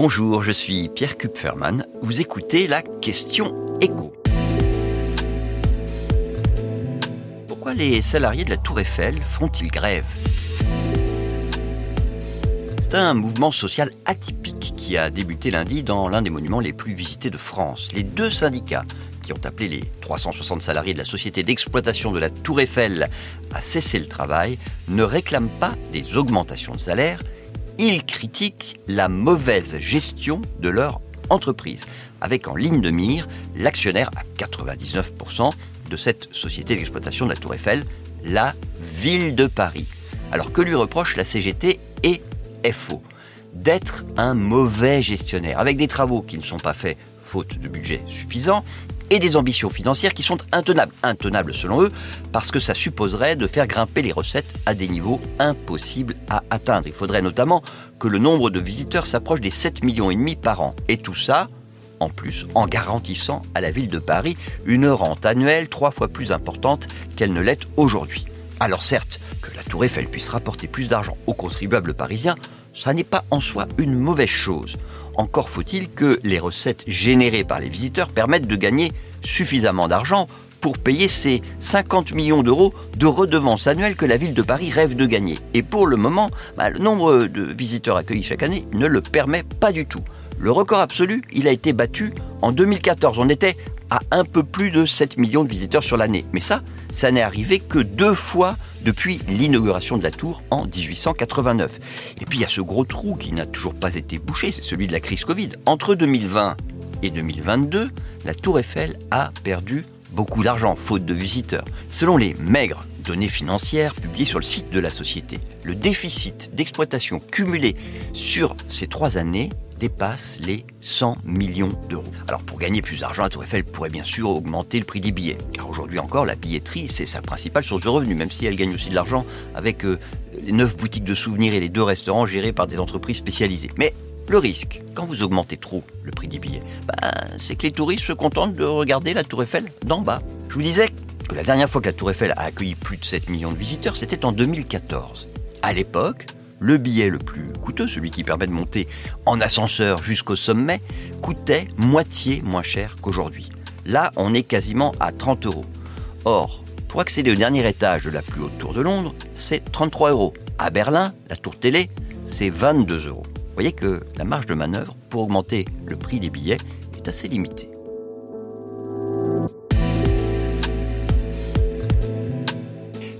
Bonjour, je suis Pierre Kupferman. Vous écoutez la question écho. Pourquoi les salariés de la Tour Eiffel font-ils grève? C'est un mouvement social atypique qui a débuté lundi dans l'un des monuments les plus visités de France. Les deux syndicats qui ont appelé les 360 salariés de la société d'exploitation de la Tour Eiffel à cesser le travail ne réclament pas des augmentations de salaire, ils critiquent la mauvaise gestion de leur entreprise, avec en ligne de mire l'actionnaire à 99% de cette société d'exploitation de la Tour Eiffel, la ville de Paris. Alors que lui reproche la CGT et FO D'être un mauvais gestionnaire, avec des travaux qui ne sont pas faits faute de budget suffisant, et des ambitions financières qui sont intenables. Intenables selon eux, parce que ça supposerait de faire grimper les recettes à des niveaux impossibles à atteindre. Il faudrait notamment que le nombre de visiteurs s'approche des 7 millions et demi par an. Et tout ça, en plus, en garantissant à la ville de Paris une rente annuelle trois fois plus importante qu'elle ne l'est aujourd'hui. Alors certes, que la Tour Eiffel puisse rapporter plus d'argent aux contribuables parisiens, ça n'est pas en soi une mauvaise chose. Encore faut-il que les recettes générées par les visiteurs permettent de gagner suffisamment d'argent pour payer ces 50 millions d'euros de redevances annuelles que la ville de Paris rêve de gagner. Et pour le moment, bah, le nombre de visiteurs accueillis chaque année ne le permet pas du tout. Le record absolu, il a été battu en 2014. On était à un peu plus de 7 millions de visiteurs sur l'année. Mais ça, ça n'est arrivé que deux fois depuis l'inauguration de la tour en 1889. Et puis il y a ce gros trou qui n'a toujours pas été bouché, c'est celui de la crise Covid. Entre 2020 et 2022, la tour Eiffel a perdu beaucoup d'argent, faute de visiteurs. Selon les maigres données financières publiées sur le site de la société, le déficit d'exploitation cumulé sur ces trois années dépasse les 100 millions d'euros. Alors pour gagner plus d'argent, la Tour Eiffel pourrait bien sûr augmenter le prix des billets, car aujourd'hui encore la billetterie c'est sa principale source de revenus, même si elle gagne aussi de l'argent avec euh, les 9 boutiques de souvenirs et les deux restaurants gérés par des entreprises spécialisées. Mais le risque, quand vous augmentez trop le prix des billets, ben, c'est que les touristes se contentent de regarder la Tour Eiffel d'en bas. Je vous disais que la dernière fois que la Tour Eiffel a accueilli plus de 7 millions de visiteurs, c'était en 2014. À l'époque, le billet le plus coûteux, celui qui permet de monter en ascenseur jusqu'au sommet, coûtait moitié moins cher qu'aujourd'hui. Là, on est quasiment à 30 euros. Or, pour accéder au dernier étage de la plus haute tour de Londres, c'est 33 euros. À Berlin, la tour télé, c'est 22 euros. Vous voyez que la marge de manœuvre pour augmenter le prix des billets est assez limitée.